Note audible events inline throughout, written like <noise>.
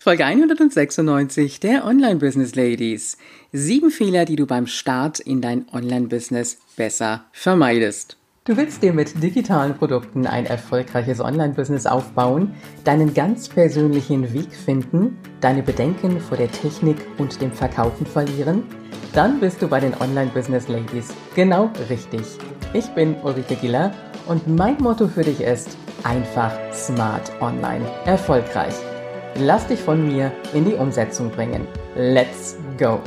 Folge 196 der Online Business Ladies. Sieben Fehler, die du beim Start in dein Online-Business besser vermeidest. Du willst dir mit digitalen Produkten ein erfolgreiches Online-Business aufbauen, deinen ganz persönlichen Weg finden, deine Bedenken vor der Technik und dem Verkaufen verlieren? Dann bist du bei den Online Business Ladies genau richtig. Ich bin Ulrike Giller und mein Motto für dich ist einfach smart online erfolgreich. Lass dich von mir in die Umsetzung bringen. Let's go!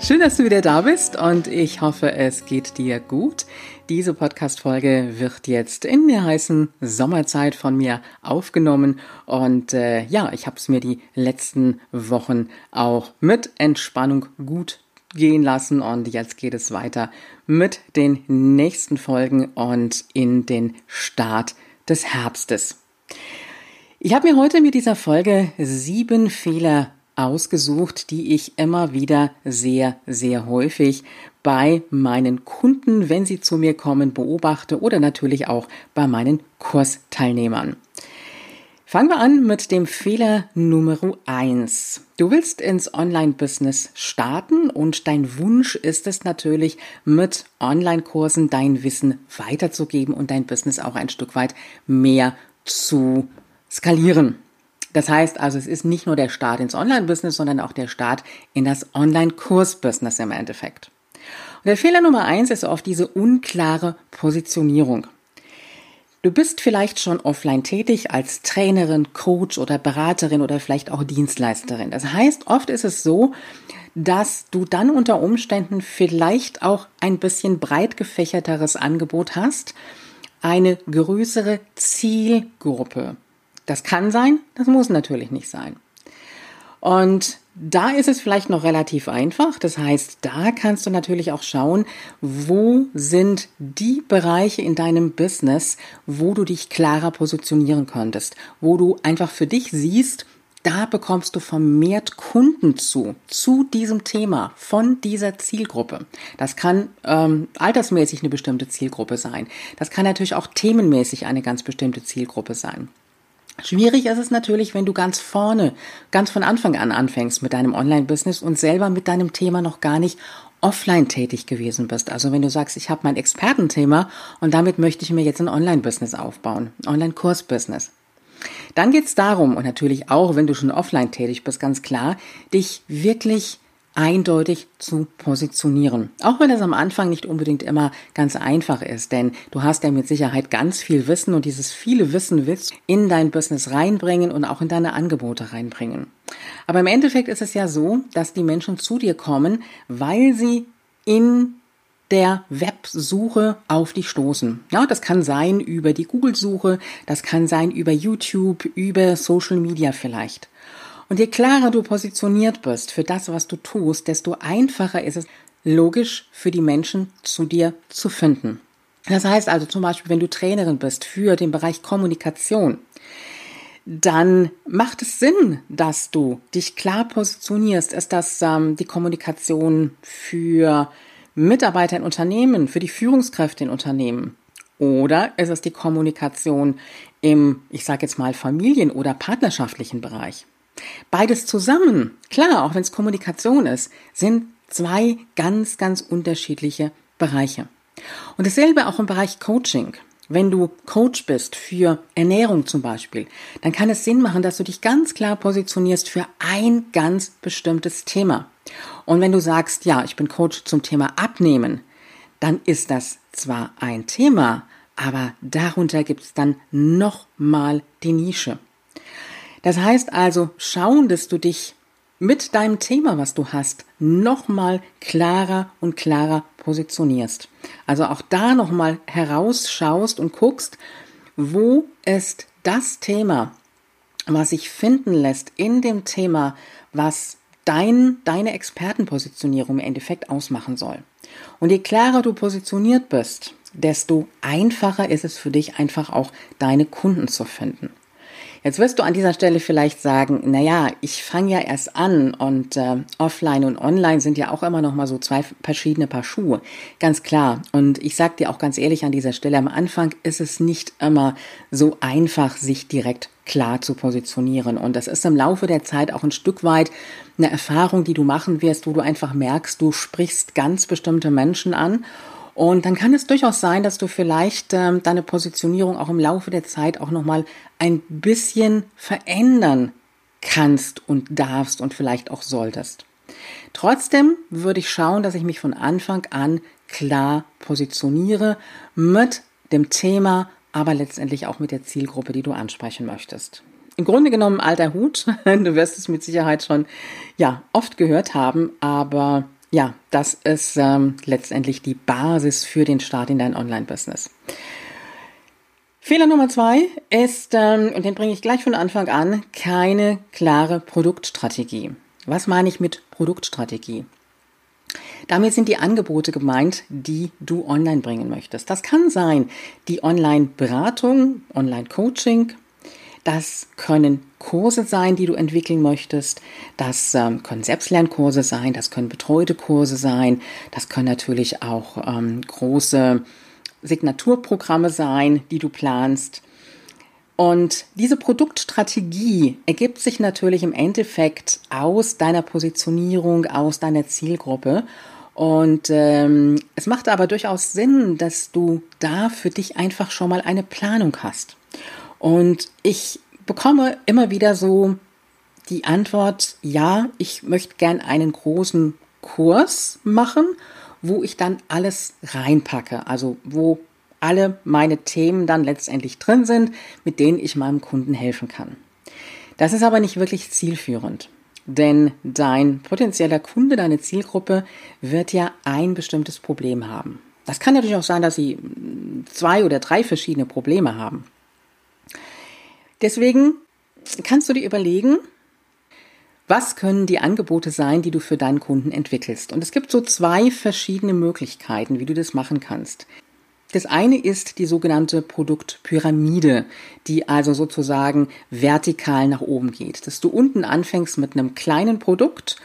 Schön, dass du wieder da bist und ich hoffe, es geht dir gut. Diese Podcast-Folge wird jetzt in der heißen Sommerzeit von mir aufgenommen und äh, ja, ich habe es mir die letzten Wochen auch mit Entspannung gut gehen lassen und jetzt geht es weiter mit den nächsten Folgen und in den Start des Herbstes. Ich habe mir heute mit dieser Folge sieben Fehler ausgesucht, die ich immer wieder sehr, sehr häufig bei meinen Kunden, wenn sie zu mir kommen, beobachte oder natürlich auch bei meinen Kursteilnehmern. Fangen wir an mit dem Fehler Nummer eins. Du willst ins Online-Business starten und dein Wunsch ist es natürlich, mit Online-Kursen dein Wissen weiterzugeben und dein Business auch ein Stück weit mehr zu skalieren. Das heißt also, es ist nicht nur der Start ins Online-Business, sondern auch der Start in das Online-Kurs-Business im Endeffekt. Und der Fehler Nummer eins ist oft diese unklare Positionierung. Du bist vielleicht schon offline tätig als Trainerin, Coach oder Beraterin oder vielleicht auch Dienstleisterin. Das heißt, oft ist es so, dass du dann unter Umständen vielleicht auch ein bisschen breit gefächerteres Angebot hast, eine größere Zielgruppe das kann sein, das muss natürlich nicht sein. Und da ist es vielleicht noch relativ einfach. Das heißt, da kannst du natürlich auch schauen, wo sind die Bereiche in deinem Business, wo du dich klarer positionieren könntest, wo du einfach für dich siehst, da bekommst du vermehrt Kunden zu, zu diesem Thema, von dieser Zielgruppe. Das kann ähm, altersmäßig eine bestimmte Zielgruppe sein. Das kann natürlich auch themenmäßig eine ganz bestimmte Zielgruppe sein. Schwierig ist es natürlich, wenn du ganz vorne, ganz von Anfang an anfängst mit deinem Online-Business und selber mit deinem Thema noch gar nicht offline tätig gewesen bist. Also wenn du sagst, ich habe mein Expertenthema und damit möchte ich mir jetzt ein Online-Business aufbauen, Online-Kurs-Business. Dann geht es darum, und natürlich auch, wenn du schon offline tätig bist, ganz klar, dich wirklich eindeutig zu positionieren. Auch wenn das am Anfang nicht unbedingt immer ganz einfach ist, denn du hast ja mit Sicherheit ganz viel Wissen und dieses viele Wissen willst in dein Business reinbringen und auch in deine Angebote reinbringen. Aber im Endeffekt ist es ja so, dass die Menschen zu dir kommen, weil sie in der Websuche auf dich stoßen. Ja, das kann sein über die Google-Suche, das kann sein über YouTube, über Social Media vielleicht. Und je klarer du positioniert bist für das, was du tust, desto einfacher ist es, logisch für die Menschen zu dir zu finden. Das heißt also zum Beispiel, wenn du Trainerin bist für den Bereich Kommunikation, dann macht es Sinn, dass du dich klar positionierst. Ist das ähm, die Kommunikation für Mitarbeiter in Unternehmen, für die Führungskräfte in Unternehmen? Oder ist es die Kommunikation im, ich sage jetzt mal, Familien- oder partnerschaftlichen Bereich? Beides zusammen, klar, auch wenn es Kommunikation ist, sind zwei ganz, ganz unterschiedliche Bereiche. Und dasselbe auch im Bereich Coaching. Wenn du Coach bist für Ernährung zum Beispiel, dann kann es Sinn machen, dass du dich ganz klar positionierst für ein ganz bestimmtes Thema. Und wenn du sagst, ja, ich bin Coach zum Thema Abnehmen, dann ist das zwar ein Thema, aber darunter gibt es dann nochmal die Nische. Das heißt also, schauen, dass du dich mit deinem Thema, was du hast, nochmal klarer und klarer positionierst. Also auch da nochmal herausschaust und guckst, wo ist das Thema, was sich finden lässt in dem Thema, was dein, deine Expertenpositionierung im Endeffekt ausmachen soll. Und je klarer du positioniert bist, desto einfacher ist es für dich einfach auch deine Kunden zu finden. Jetzt wirst du an dieser Stelle vielleicht sagen, na ja, ich fange ja erst an und äh, offline und online sind ja auch immer noch mal so zwei verschiedene Paar Schuhe. Ganz klar. Und ich sag dir auch ganz ehrlich an dieser Stelle, am Anfang ist es nicht immer so einfach, sich direkt klar zu positionieren. Und das ist im Laufe der Zeit auch ein Stück weit eine Erfahrung, die du machen wirst, wo du einfach merkst, du sprichst ganz bestimmte Menschen an und dann kann es durchaus sein, dass du vielleicht ähm, deine Positionierung auch im Laufe der Zeit auch nochmal ein bisschen verändern kannst und darfst und vielleicht auch solltest. Trotzdem würde ich schauen, dass ich mich von Anfang an klar positioniere mit dem Thema, aber letztendlich auch mit der Zielgruppe, die du ansprechen möchtest. Im Grunde genommen alter Hut. <laughs> Du wirst es mit Sicherheit schon, ja, oft gehört haben, aber ja, das ist ähm, letztendlich die Basis für den Start in dein Online-Business. Fehler Nummer zwei ist, ähm, und den bringe ich gleich von Anfang an, keine klare Produktstrategie. Was meine ich mit Produktstrategie? Damit sind die Angebote gemeint, die du online bringen möchtest. Das kann sein die Online-Beratung, Online-Coaching, das können Kurse sein, die du entwickeln möchtest. Das ähm, können Selbstlernkurse sein. Das können betreute Kurse sein. Das können natürlich auch ähm, große Signaturprogramme sein, die du planst. Und diese Produktstrategie ergibt sich natürlich im Endeffekt aus deiner Positionierung, aus deiner Zielgruppe. Und ähm, es macht aber durchaus Sinn, dass du da für dich einfach schon mal eine Planung hast. Und ich bekomme immer wieder so die Antwort, ja, ich möchte gern einen großen Kurs machen, wo ich dann alles reinpacke, also wo alle meine Themen dann letztendlich drin sind, mit denen ich meinem Kunden helfen kann. Das ist aber nicht wirklich zielführend, denn dein potenzieller Kunde, deine Zielgruppe wird ja ein bestimmtes Problem haben. Das kann natürlich auch sein, dass sie zwei oder drei verschiedene Probleme haben. Deswegen kannst du dir überlegen, was können die Angebote sein, die du für deinen Kunden entwickelst? Und es gibt so zwei verschiedene Möglichkeiten, wie du das machen kannst. Das eine ist die sogenannte Produktpyramide, die also sozusagen vertikal nach oben geht. Dass du unten anfängst mit einem kleinen Produkt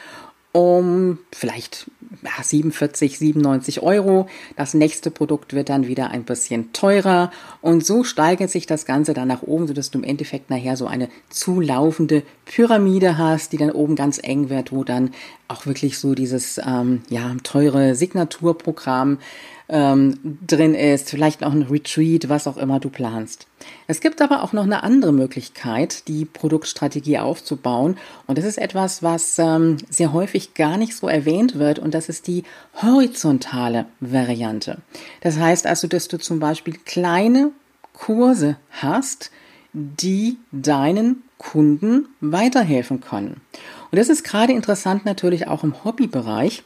um vielleicht 47, 97 Euro. Das nächste Produkt wird dann wieder ein bisschen teurer und so steigert sich das Ganze dann nach oben, sodass du im Endeffekt nachher so eine zulaufende Pyramide hast, die dann oben ganz eng wird, wo dann auch wirklich so dieses ähm, ja teure Signaturprogramm ähm, drin ist, vielleicht auch ein Retreat, was auch immer du planst. Es gibt aber auch noch eine andere Möglichkeit, die Produktstrategie aufzubauen. Und das ist etwas, was ähm, sehr häufig gar nicht so erwähnt wird. Und das ist die horizontale Variante. Das heißt also, dass du zum Beispiel kleine Kurse hast, die deinen Kunden weiterhelfen können. Und das ist gerade interessant natürlich auch im Hobbybereich.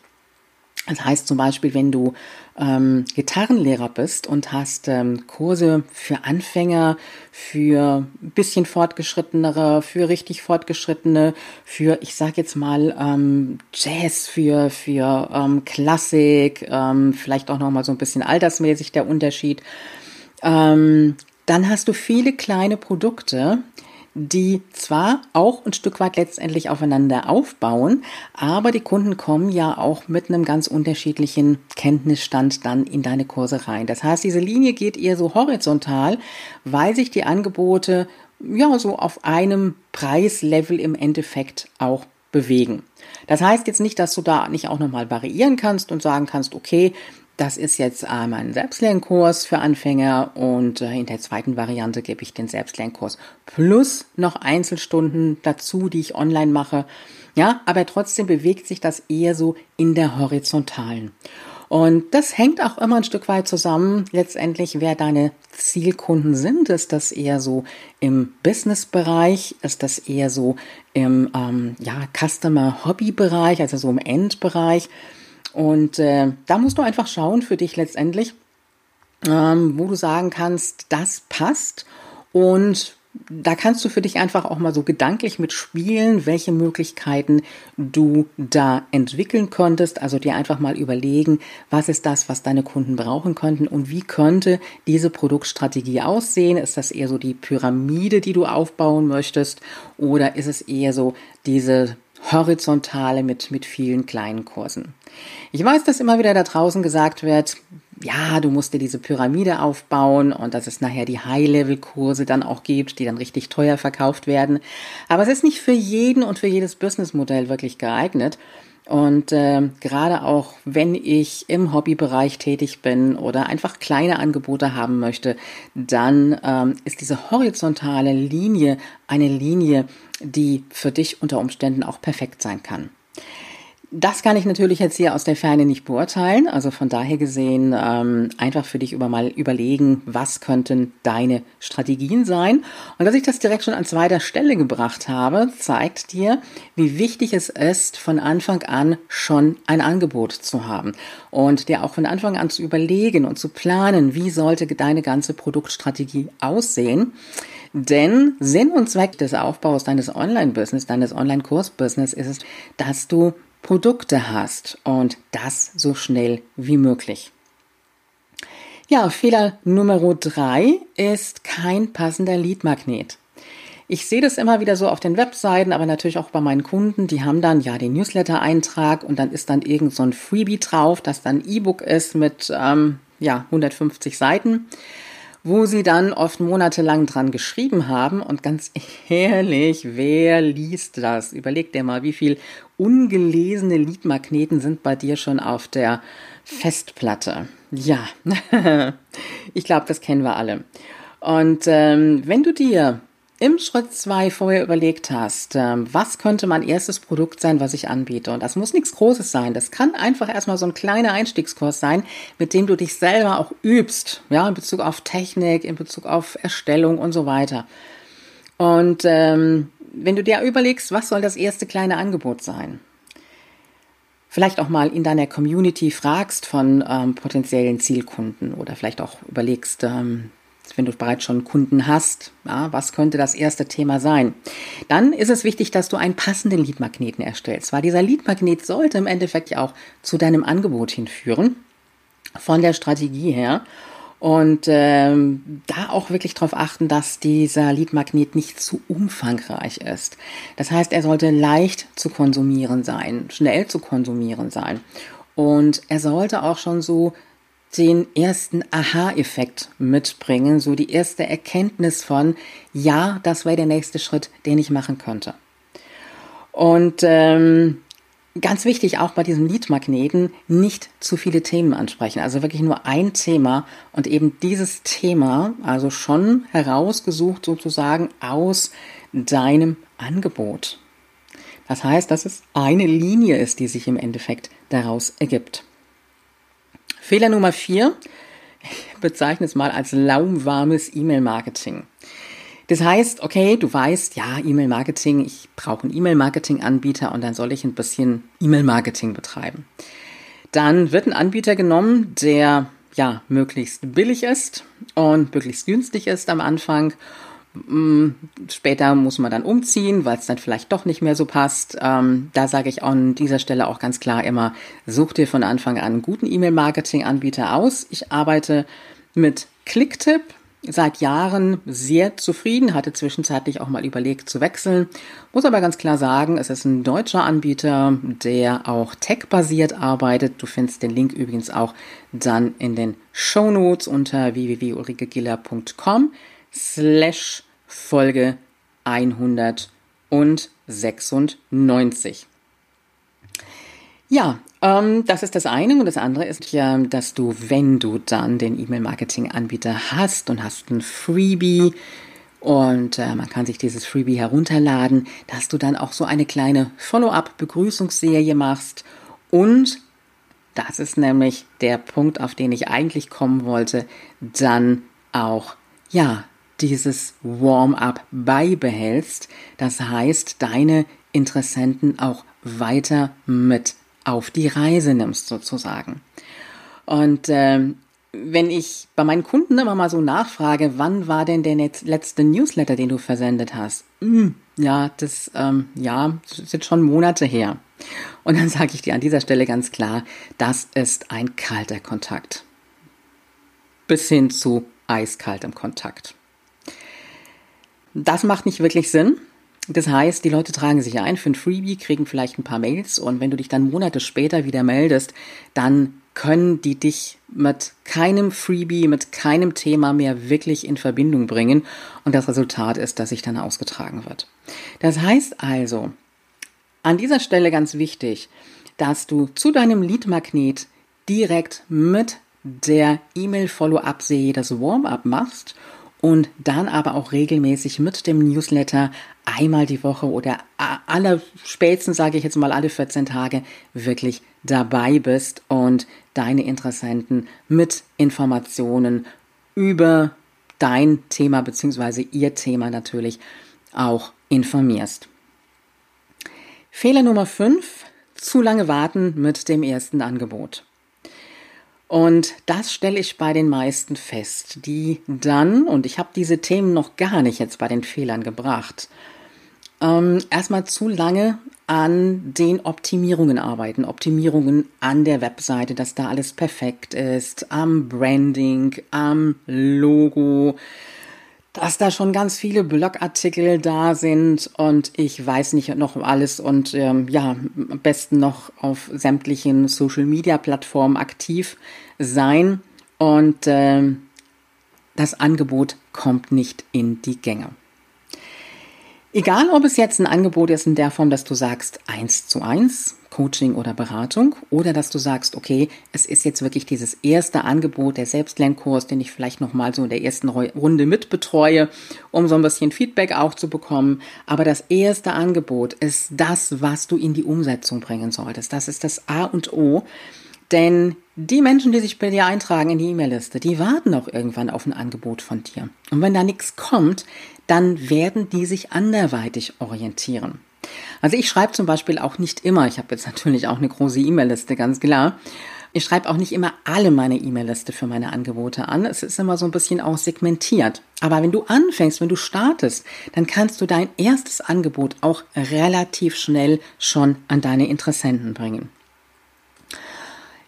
Das heißt zum Beispiel, wenn du ähm, Gitarrenlehrer bist und hast ähm, Kurse für Anfänger, für ein bisschen fortgeschrittenere, für richtig fortgeschrittene, für, ich sag jetzt mal, ähm, Jazz, für, für ähm, Klassik, ähm, vielleicht auch nochmal so ein bisschen altersmäßig der Unterschied, ähm, dann hast du viele kleine Produkte, die zwar auch ein Stück weit letztendlich aufeinander aufbauen, aber die Kunden kommen ja auch mit einem ganz unterschiedlichen Kenntnisstand dann in deine Kurse rein. Das heißt, diese Linie geht eher so horizontal, weil sich die Angebote ja so auf einem Preislevel im Endeffekt auch bewegen. Das heißt jetzt nicht, dass du da nicht auch nochmal variieren kannst und sagen kannst, okay, das ist jetzt einmal ein Selbstlernkurs für Anfänger und äh, in der zweiten Variante gebe ich den Selbstlernkurs plus noch Einzelstunden dazu, die ich online mache. Ja, aber trotzdem bewegt sich das eher so in der horizontalen. Und das hängt auch immer ein Stück weit zusammen, letztendlich, wer deine Zielkunden sind. Ist das eher so im Business-Bereich? Ist das eher so im ähm, ja, Customer-Hobby-Bereich, also so im Endbereich? Und äh, da musst du einfach schauen für dich letztendlich, ähm, wo du sagen kannst, das passt. Und da kannst du für dich einfach auch mal so gedanklich mitspielen, welche Möglichkeiten du da entwickeln konntest. Also dir einfach mal überlegen, was ist das, was deine Kunden brauchen könnten und wie könnte diese Produktstrategie aussehen? Ist das eher so die Pyramide, die du aufbauen möchtest oder ist es eher so diese horizontale mit, mit vielen kleinen Kursen? Ich weiß, dass immer wieder da draußen gesagt wird, ja, du musst dir diese Pyramide aufbauen und dass es nachher die High-Level-Kurse dann auch gibt, die dann richtig teuer verkauft werden. Aber es ist nicht für jeden und für jedes Businessmodell wirklich geeignet. Und äh, gerade auch wenn ich im Hobbybereich tätig bin oder einfach kleine Angebote haben möchte, dann ähm, ist diese horizontale Linie eine Linie, die für dich unter Umständen auch perfekt sein kann. Das kann ich natürlich jetzt hier aus der Ferne nicht beurteilen. Also von daher gesehen ähm, einfach für dich über mal überlegen, was könnten deine Strategien sein. Und dass ich das direkt schon an zweiter Stelle gebracht habe, zeigt dir, wie wichtig es ist, von Anfang an schon ein Angebot zu haben und dir auch von Anfang an zu überlegen und zu planen, wie sollte deine ganze Produktstrategie aussehen. Denn Sinn und Zweck des Aufbaus deines Online-Business, deines Online-Kurs-Business ist es, dass du Produkte hast und das so schnell wie möglich. Ja, Fehler Nummer drei ist kein passender Leadmagnet. Ich sehe das immer wieder so auf den Webseiten, aber natürlich auch bei meinen Kunden. Die haben dann ja den Newsletter-Eintrag und dann ist dann irgend so ein Freebie drauf, das dann E-Book ist mit ähm, ja 150 Seiten wo sie dann oft monatelang dran geschrieben haben. Und ganz <laughs> ehrlich, wer liest das? Überleg dir mal, wie viel ungelesene Liedmagneten sind bei dir schon auf der Festplatte. Ja, <laughs> ich glaube, das kennen wir alle. Und ähm, wenn du dir im Schritt zwei vorher überlegt hast, ähm, was könnte mein erstes Produkt sein, was ich anbiete. Und das muss nichts Großes sein. Das kann einfach erstmal so ein kleiner Einstiegskurs sein, mit dem du dich selber auch übst, ja, in Bezug auf Technik, in Bezug auf Erstellung und so weiter. Und ähm, wenn du dir überlegst, was soll das erste kleine Angebot sein? Vielleicht auch mal in deiner Community fragst von ähm, potenziellen Zielkunden oder vielleicht auch überlegst, ähm, wenn du bereits schon Kunden hast, ja, was könnte das erste Thema sein? Dann ist es wichtig, dass du einen passenden Leadmagneten erstellst, weil dieser Leadmagnet sollte im Endeffekt ja auch zu deinem Angebot hinführen, von der Strategie her. Und ähm, da auch wirklich darauf achten, dass dieser Leadmagnet nicht zu umfangreich ist. Das heißt, er sollte leicht zu konsumieren sein, schnell zu konsumieren sein. Und er sollte auch schon so den ersten Aha-Effekt mitbringen, so die erste Erkenntnis von, ja, das wäre der nächste Schritt, den ich machen könnte. Und ähm, ganz wichtig auch bei diesem Lead-Magneten, nicht zu viele Themen ansprechen. Also wirklich nur ein Thema und eben dieses Thema, also schon herausgesucht sozusagen aus deinem Angebot. Das heißt, dass es eine Linie ist, die sich im Endeffekt daraus ergibt. Fehler Nummer vier, ich bezeichne es mal als lauwarmes E-Mail-Marketing. Das heißt, okay, du weißt, ja, E-Mail-Marketing, ich brauche einen E-Mail-Marketing-Anbieter und dann soll ich ein bisschen E-Mail-Marketing betreiben. Dann wird ein Anbieter genommen, der ja möglichst billig ist und möglichst günstig ist am Anfang später muss man dann umziehen, weil es dann vielleicht doch nicht mehr so passt. Ähm, da sage ich an dieser Stelle auch ganz klar immer, such dir von Anfang an einen guten E-Mail-Marketing-Anbieter aus. Ich arbeite mit Clicktip seit Jahren sehr zufrieden, hatte zwischenzeitlich auch mal überlegt zu wechseln. Muss aber ganz klar sagen, es ist ein deutscher Anbieter, der auch tech-basiert arbeitet. Du findest den Link übrigens auch dann in den Show Notes unter www.ulrikegiller.com slash Folge 196. Ja, ähm, das ist das eine. Und das andere ist ja, dass du, wenn du dann den E-Mail-Marketing-Anbieter hast und hast ein Freebie und äh, man kann sich dieses Freebie herunterladen, dass du dann auch so eine kleine Follow-up-Begrüßungsserie machst und das ist nämlich der Punkt, auf den ich eigentlich kommen wollte, dann auch, ja, dieses Warm-up beibehältst. Das heißt, deine Interessenten auch weiter mit auf die Reise nimmst sozusagen. Und äh, wenn ich bei meinen Kunden immer mal so nachfrage, wann war denn der letzte Newsletter, den du versendet hast? Hm, ja, das, ähm, ja, das sind schon Monate her. Und dann sage ich dir an dieser Stelle ganz klar, das ist ein kalter Kontakt. Bis hin zu eiskaltem Kontakt. Das macht nicht wirklich Sinn. Das heißt, die Leute tragen sich ein für ein Freebie, kriegen vielleicht ein paar Mails und wenn du dich dann Monate später wieder meldest, dann können die dich mit keinem Freebie, mit keinem Thema mehr wirklich in Verbindung bringen. Und das Resultat ist, dass sich dann ausgetragen wird. Das heißt also, an dieser Stelle ganz wichtig, dass du zu deinem Lead-Magnet direkt mit der E-Mail-Follow-up-Serie das Warm-up machst und dann aber auch regelmäßig mit dem Newsletter einmal die Woche oder alle spätestens, sage ich jetzt mal, alle 14 Tage wirklich dabei bist und deine Interessenten mit Informationen über dein Thema bzw. ihr Thema natürlich auch informierst. Fehler Nummer 5, zu lange warten mit dem ersten Angebot. Und das stelle ich bei den meisten fest, die dann, und ich habe diese Themen noch gar nicht jetzt bei den Fehlern gebracht, ähm, erstmal zu lange an den Optimierungen arbeiten, Optimierungen an der Webseite, dass da alles perfekt ist, am Branding, am Logo, dass da schon ganz viele Blogartikel da sind und ich weiß nicht noch alles und ähm, ja, am besten noch auf sämtlichen Social-Media-Plattformen aktiv sein und ähm, das Angebot kommt nicht in die Gänge. Egal, ob es jetzt ein Angebot ist in der Form, dass du sagst eins zu eins, Coaching oder Beratung, oder dass du sagst, okay, es ist jetzt wirklich dieses erste Angebot, der Selbstlernkurs, den ich vielleicht nochmal so in der ersten Runde mitbetreue, um so ein bisschen Feedback auch zu bekommen. Aber das erste Angebot ist das, was du in die Umsetzung bringen solltest. Das ist das A und O. Denn die Menschen, die sich bei dir eintragen in die E-Mail-Liste, die warten auch irgendwann auf ein Angebot von dir. Und wenn da nichts kommt, dann werden die sich anderweitig orientieren. Also ich schreibe zum Beispiel auch nicht immer, ich habe jetzt natürlich auch eine große E-Mail-Liste, ganz klar. Ich schreibe auch nicht immer alle meine E-Mail-Liste für meine Angebote an. Es ist immer so ein bisschen auch segmentiert. Aber wenn du anfängst, wenn du startest, dann kannst du dein erstes Angebot auch relativ schnell schon an deine Interessenten bringen.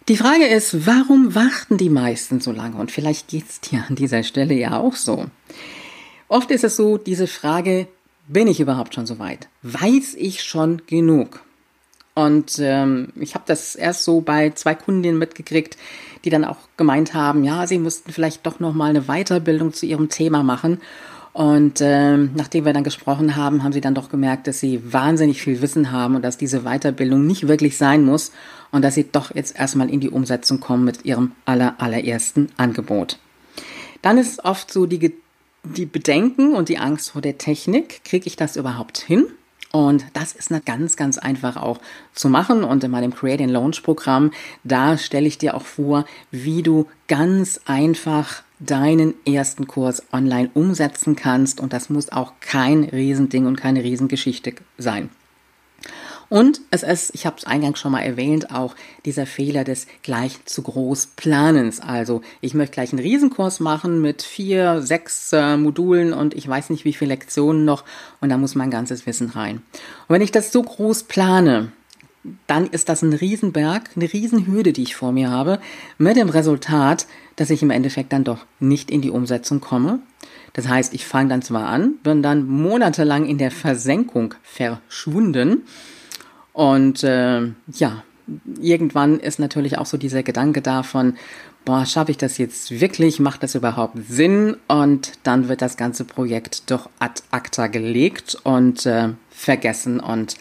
Die Frage ist, warum warten die meisten so lange? Und vielleicht geht es dir an dieser Stelle ja auch so. Oft ist es so, diese Frage, bin ich überhaupt schon so weit? Weiß ich schon genug? Und ähm, ich habe das erst so bei zwei Kundinnen mitgekriegt, die dann auch gemeint haben, ja, sie müssten vielleicht doch noch mal eine Weiterbildung zu ihrem Thema machen. Und ähm, nachdem wir dann gesprochen haben, haben sie dann doch gemerkt, dass sie wahnsinnig viel Wissen haben und dass diese Weiterbildung nicht wirklich sein muss und dass sie doch jetzt erstmal in die Umsetzung kommen mit ihrem aller allerersten Angebot. Dann ist oft so die die Bedenken und die Angst vor der Technik, kriege ich das überhaupt hin? Und das ist ganz, ganz einfach auch zu machen. Und in meinem Create and Launch Programm, da stelle ich dir auch vor, wie du ganz einfach deinen ersten Kurs online umsetzen kannst. Und das muss auch kein Riesending und keine Riesengeschichte sein. Und es ist, ich habe es eingangs schon mal erwähnt, auch dieser Fehler des gleich zu groß Planens. Also ich möchte gleich einen Riesenkurs machen mit vier, sechs äh, Modulen und ich weiß nicht wie viele Lektionen noch und da muss mein ganzes Wissen rein. Und wenn ich das so groß plane, dann ist das ein Riesenberg, eine Riesenhürde, die ich vor mir habe, mit dem Resultat, dass ich im Endeffekt dann doch nicht in die Umsetzung komme. Das heißt, ich fange dann zwar an, bin dann monatelang in der Versenkung verschwunden und äh, ja, irgendwann ist natürlich auch so dieser Gedanke davon, boah, schaffe ich das jetzt wirklich? Macht das überhaupt Sinn? Und dann wird das ganze Projekt doch ad acta gelegt und äh, vergessen und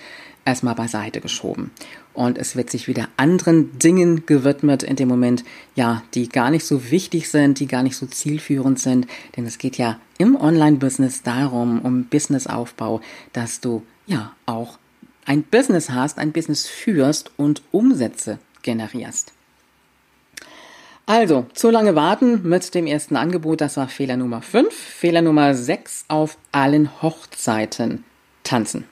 erstmal beiseite geschoben. Und es wird sich wieder anderen Dingen gewidmet in dem Moment, ja, die gar nicht so wichtig sind, die gar nicht so zielführend sind. Denn es geht ja im Online-Business darum, um Businessaufbau, dass du ja auch ein Business hast, ein Business führst und Umsätze generierst. Also, zu lange warten mit dem ersten Angebot, das war Fehler Nummer 5. Fehler Nummer 6, auf allen Hochzeiten tanzen.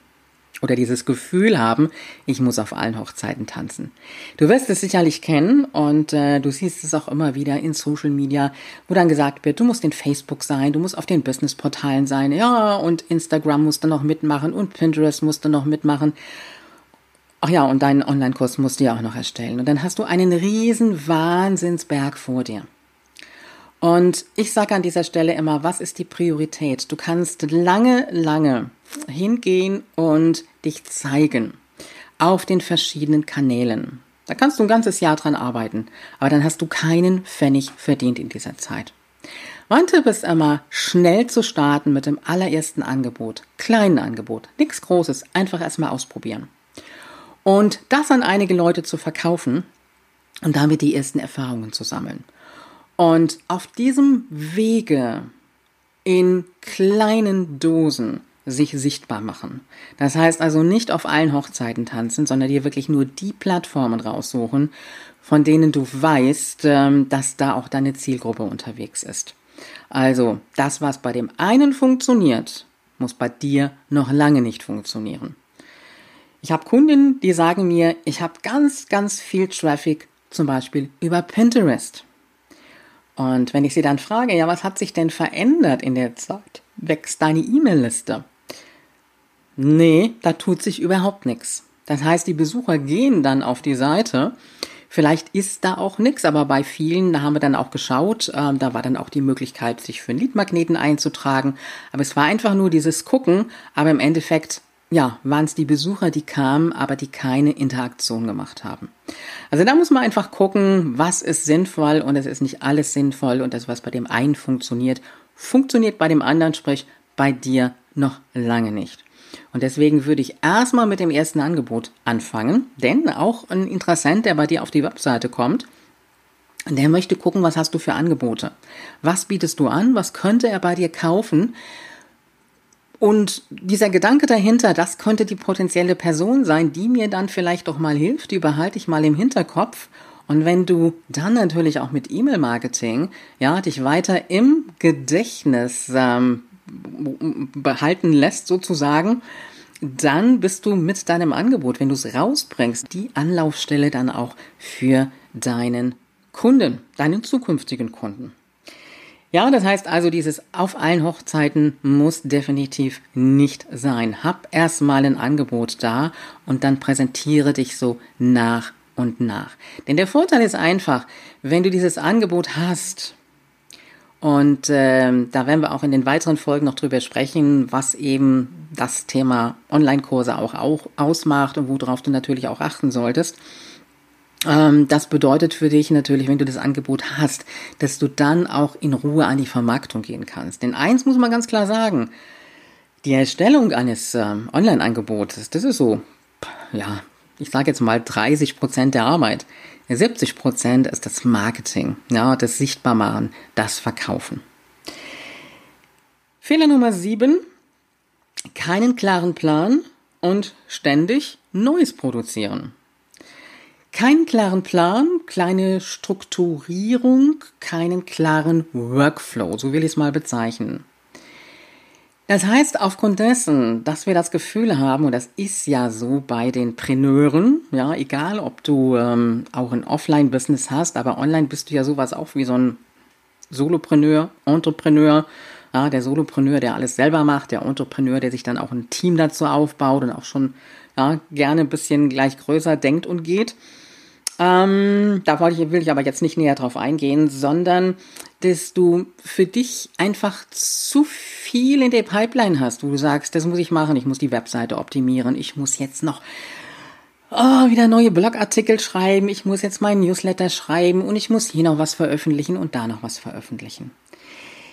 Oder dieses Gefühl haben, ich muss auf allen Hochzeiten tanzen. Du wirst es sicherlich kennen und äh, du siehst es auch immer wieder in Social Media, wo dann gesagt wird, du musst in Facebook sein, du musst auf den Businessportalen sein, ja, und Instagram musst du noch mitmachen und Pinterest musst du noch mitmachen. Ach ja, und deinen Online-Kurs musst du ja auch noch erstellen. Und dann hast du einen riesen Wahnsinnsberg vor dir. Und ich sage an dieser Stelle immer, was ist die Priorität? Du kannst lange, lange hingehen und dich zeigen auf den verschiedenen Kanälen. Da kannst du ein ganzes Jahr dran arbeiten, aber dann hast du keinen Pfennig verdient in dieser Zeit. Mein Tipp ist immer, schnell zu starten mit dem allerersten Angebot, kleinen Angebot, nichts Großes, einfach erstmal ausprobieren. Und das an einige Leute zu verkaufen und damit die ersten Erfahrungen zu sammeln. Und auf diesem Wege in kleinen Dosen sich sichtbar machen. Das heißt also nicht auf allen Hochzeiten tanzen, sondern dir wirklich nur die Plattformen raussuchen, von denen du weißt, ähm, dass da auch deine Zielgruppe unterwegs ist. Also das, was bei dem einen funktioniert, muss bei dir noch lange nicht funktionieren. Ich habe Kundinnen, die sagen mir, ich habe ganz, ganz viel Traffic, zum Beispiel über Pinterest. Und wenn ich sie dann frage, ja, was hat sich denn verändert in der Zeit? Wächst deine E-Mail-Liste? Nee, da tut sich überhaupt nichts. Das heißt, die Besucher gehen dann auf die Seite. Vielleicht ist da auch nichts, aber bei vielen, da haben wir dann auch geschaut, äh, da war dann auch die Möglichkeit, sich für einen Leadmagneten einzutragen. Aber es war einfach nur dieses Gucken, aber im Endeffekt ja, waren es die Besucher, die kamen, aber die keine Interaktion gemacht haben. Also da muss man einfach gucken, was ist sinnvoll und es ist nicht alles sinnvoll und das, was bei dem einen funktioniert, funktioniert bei dem anderen, sprich bei dir noch lange nicht. Und deswegen würde ich erstmal mit dem ersten Angebot anfangen, denn auch ein Interessent, der bei dir auf die Webseite kommt, der möchte gucken, was hast du für Angebote? Was bietest du an? Was könnte er bei dir kaufen? Und dieser Gedanke dahinter, das könnte die potenzielle Person sein, die mir dann vielleicht doch mal hilft, die behalte ich mal im Hinterkopf. Und wenn du dann natürlich auch mit E-Mail-Marketing, ja, dich weiter im Gedächtnis ähm, behalten lässt sozusagen, dann bist du mit deinem Angebot, wenn du es rausbringst, die Anlaufstelle dann auch für deinen Kunden, deinen zukünftigen Kunden. Ja, das heißt also, dieses auf allen Hochzeiten muss definitiv nicht sein. Hab erstmal ein Angebot da und dann präsentiere dich so nach und nach. Denn der Vorteil ist einfach, wenn du dieses Angebot hast, und äh, da werden wir auch in den weiteren Folgen noch drüber sprechen, was eben das Thema Online-Kurse auch, auch ausmacht und worauf du natürlich auch achten solltest. Ähm, das bedeutet für dich natürlich, wenn du das Angebot hast, dass du dann auch in Ruhe an die Vermarktung gehen kannst. Denn eins muss man ganz klar sagen, die Erstellung eines äh, Online-Angebotes, das ist so, ja, ich sage jetzt mal 30 Prozent der Arbeit. 70 Prozent ist das Marketing, ja, das Sichtbarmachen, das Verkaufen. Fehler Nummer sieben: keinen klaren Plan und ständig Neues produzieren. Keinen klaren Plan, kleine Strukturierung, keinen klaren Workflow, so will ich es mal bezeichnen. Das heißt, aufgrund dessen, dass wir das Gefühl haben, und das ist ja so bei den Preneuren, ja, egal ob du ähm, auch ein Offline-Business hast, aber online bist du ja sowas auch wie so ein Solopreneur, Entrepreneur, ja, der Solopreneur, der alles selber macht, der Entrepreneur, der sich dann auch ein Team dazu aufbaut und auch schon ja, gerne ein bisschen gleich größer denkt und geht. Ähm, da wollte ich, will ich aber jetzt nicht näher drauf eingehen, sondern dass du für dich einfach zu viel in der Pipeline hast, wo du sagst, das muss ich machen, ich muss die Webseite optimieren, ich muss jetzt noch oh, wieder neue Blogartikel schreiben, ich muss jetzt meinen Newsletter schreiben und ich muss hier noch was veröffentlichen und da noch was veröffentlichen.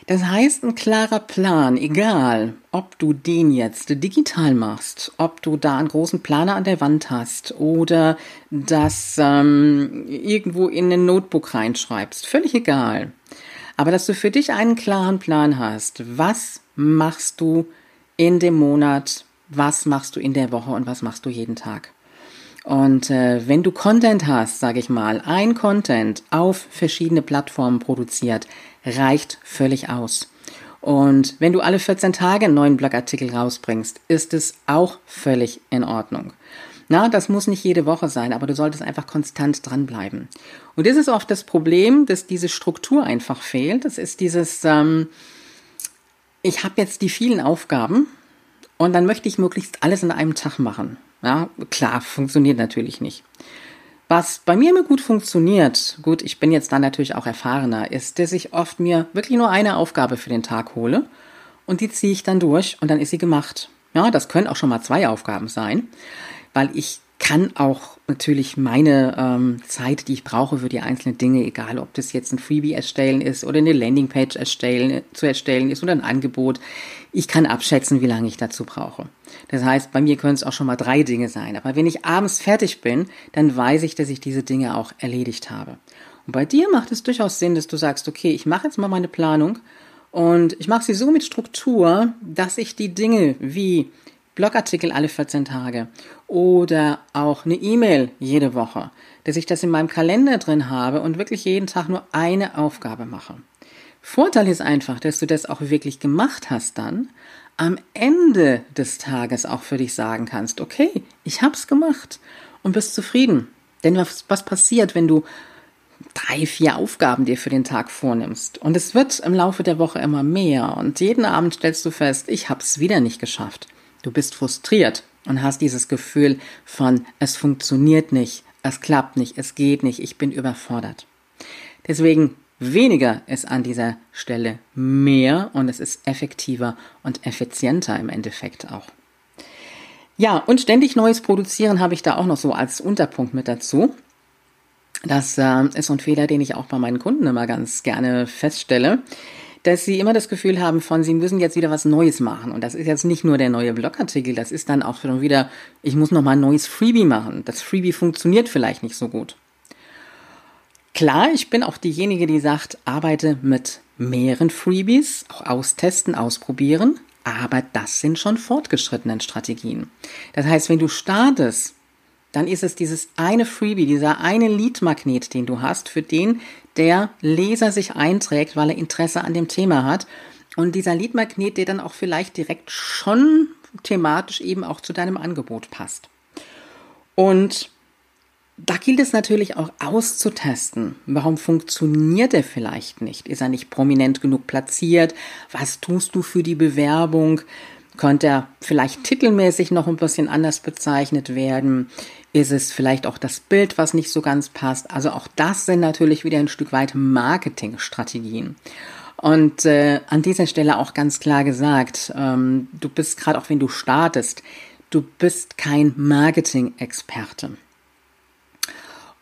Das heißt, ein klarer Plan, egal ob du den jetzt digital machst, ob du da einen großen Planer an der Wand hast oder das ähm, irgendwo in ein Notebook reinschreibst, völlig egal. Aber dass du für dich einen klaren Plan hast, was machst du in dem Monat, was machst du in der Woche und was machst du jeden Tag. Und äh, wenn du Content hast, sage ich mal, ein Content auf verschiedene Plattformen produziert, reicht völlig aus. Und wenn du alle 14 Tage einen neuen Blogartikel rausbringst, ist es auch völlig in Ordnung. Na, das muss nicht jede Woche sein, aber du solltest einfach konstant dranbleiben. Und das ist oft das Problem, dass diese Struktur einfach fehlt. Das ist dieses, ähm, ich habe jetzt die vielen Aufgaben und dann möchte ich möglichst alles in einem Tag machen. Ja, klar, funktioniert natürlich nicht. Was bei mir immer gut funktioniert, gut, ich bin jetzt dann natürlich auch erfahrener, ist, dass ich oft mir wirklich nur eine Aufgabe für den Tag hole und die ziehe ich dann durch und dann ist sie gemacht. Ja, das können auch schon mal zwei Aufgaben sein, weil ich kann auch natürlich meine ähm, Zeit, die ich brauche für die einzelnen Dinge, egal ob das jetzt ein Freebie erstellen ist oder eine Landingpage erstellen, zu erstellen ist oder ein Angebot, ich kann abschätzen, wie lange ich dazu brauche. Das heißt, bei mir können es auch schon mal drei Dinge sein. Aber wenn ich abends fertig bin, dann weiß ich, dass ich diese Dinge auch erledigt habe. Und bei dir macht es durchaus Sinn, dass du sagst, okay, ich mache jetzt mal meine Planung und ich mache sie so mit Struktur, dass ich die Dinge wie Blogartikel alle 14 Tage oder auch eine E-Mail jede Woche, dass ich das in meinem Kalender drin habe und wirklich jeden Tag nur eine Aufgabe mache. Vorteil ist einfach, dass du das auch wirklich gemacht hast dann, am Ende des Tages auch für dich sagen kannst, okay, ich hab's gemacht und bist zufrieden. Denn was, was passiert, wenn du drei, vier Aufgaben dir für den Tag vornimmst? Und es wird im Laufe der Woche immer mehr und jeden Abend stellst du fest, ich hab's wieder nicht geschafft. Du bist frustriert und hast dieses Gefühl von, es funktioniert nicht, es klappt nicht, es geht nicht, ich bin überfordert. Deswegen weniger ist an dieser Stelle mehr und es ist effektiver und effizienter im Endeffekt auch. Ja, und ständig Neues produzieren habe ich da auch noch so als Unterpunkt mit dazu. Das äh, ist ein Fehler, den ich auch bei meinen Kunden immer ganz gerne feststelle dass sie immer das Gefühl haben von, sie müssen jetzt wieder was Neues machen. Und das ist jetzt nicht nur der neue Blogartikel, das ist dann auch schon wieder, ich muss nochmal ein neues Freebie machen. Das Freebie funktioniert vielleicht nicht so gut. Klar, ich bin auch diejenige, die sagt, arbeite mit mehreren Freebies, auch austesten, ausprobieren, aber das sind schon fortgeschrittenen Strategien. Das heißt, wenn du startest, dann ist es dieses eine Freebie, dieser eine Lead-Magnet, den du hast, für den der Leser sich einträgt, weil er Interesse an dem Thema hat. Und dieser Leadmagnet, der dann auch vielleicht direkt schon thematisch eben auch zu deinem Angebot passt. Und da gilt es natürlich auch auszutesten. Warum funktioniert er vielleicht nicht? Ist er nicht prominent genug platziert? Was tust du für die Bewerbung? Könnte er vielleicht titelmäßig noch ein bisschen anders bezeichnet werden? Ist es vielleicht auch das Bild, was nicht so ganz passt? Also auch das sind natürlich wieder ein Stück weit Marketingstrategien. Und äh, an dieser Stelle auch ganz klar gesagt, ähm, du bist gerade auch wenn du startest, du bist kein Marketing-Experte.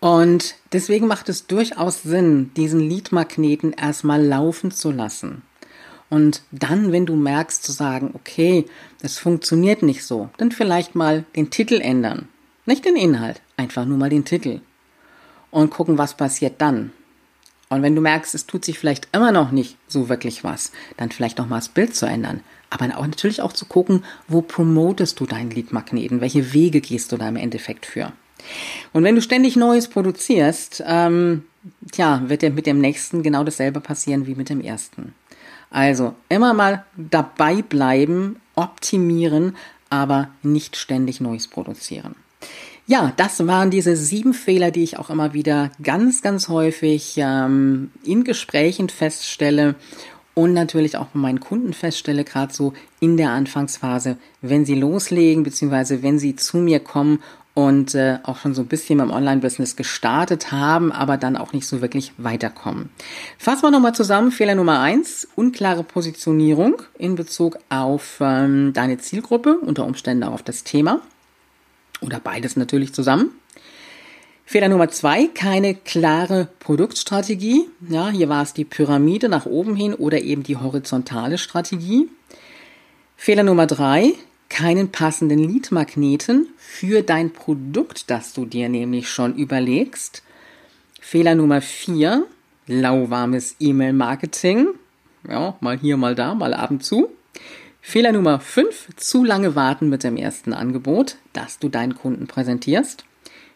Und deswegen macht es durchaus Sinn, diesen Lead-Magneten erstmal laufen zu lassen. Und dann, wenn du merkst, zu sagen, okay, das funktioniert nicht so, dann vielleicht mal den Titel ändern. Nicht den Inhalt, einfach nur mal den Titel. Und gucken, was passiert dann. Und wenn du merkst, es tut sich vielleicht immer noch nicht so wirklich was, dann vielleicht noch mal das Bild zu ändern. Aber auch natürlich auch zu gucken, wo promotest du deinen Leadmagneten? Welche Wege gehst du da im Endeffekt für? Und wenn du ständig Neues produzierst, ähm, tja, wird dir mit dem nächsten genau dasselbe passieren wie mit dem ersten. Also immer mal dabei bleiben, optimieren, aber nicht ständig Neues produzieren. Ja, das waren diese sieben Fehler, die ich auch immer wieder ganz, ganz häufig ähm, in Gesprächen feststelle und natürlich auch bei meinen Kunden feststelle, gerade so in der Anfangsphase, wenn sie loslegen, beziehungsweise wenn sie zu mir kommen und äh, auch schon so ein bisschen beim Online-Business gestartet haben, aber dann auch nicht so wirklich weiterkommen. Fassen wir nochmal zusammen. Fehler Nummer eins, unklare Positionierung in Bezug auf ähm, deine Zielgruppe, unter Umständen auch auf das Thema. Oder beides natürlich zusammen. Fehler Nummer zwei, keine klare Produktstrategie. Ja, hier war es die Pyramide nach oben hin oder eben die horizontale Strategie. Fehler Nummer drei, keinen passenden Leadmagneten für dein Produkt, das du dir nämlich schon überlegst. Fehler Nummer vier, lauwarmes E-Mail-Marketing. Ja, mal hier, mal da, mal ab und zu. Fehler Nummer 5, zu lange warten mit dem ersten Angebot, das du deinen Kunden präsentierst.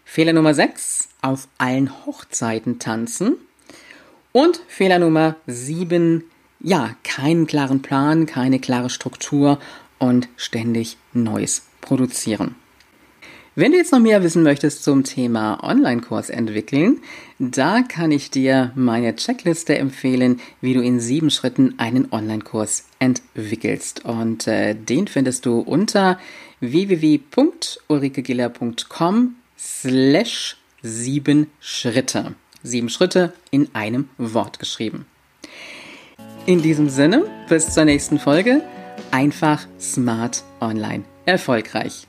Fehler Nummer 6, auf allen Hochzeiten tanzen. Und Fehler Nummer 7, ja, keinen klaren Plan, keine klare Struktur und ständig Neues produzieren. Wenn du jetzt noch mehr wissen möchtest zum Thema Online-Kurs entwickeln, da kann ich dir meine Checkliste empfehlen, wie du in sieben Schritten einen Online-Kurs entwickelst. Und äh, den findest du unter www.ulrikegiller.com slash sieben Schritte. Sieben Schritte in einem Wort geschrieben. In diesem Sinne, bis zur nächsten Folge. Einfach smart online erfolgreich.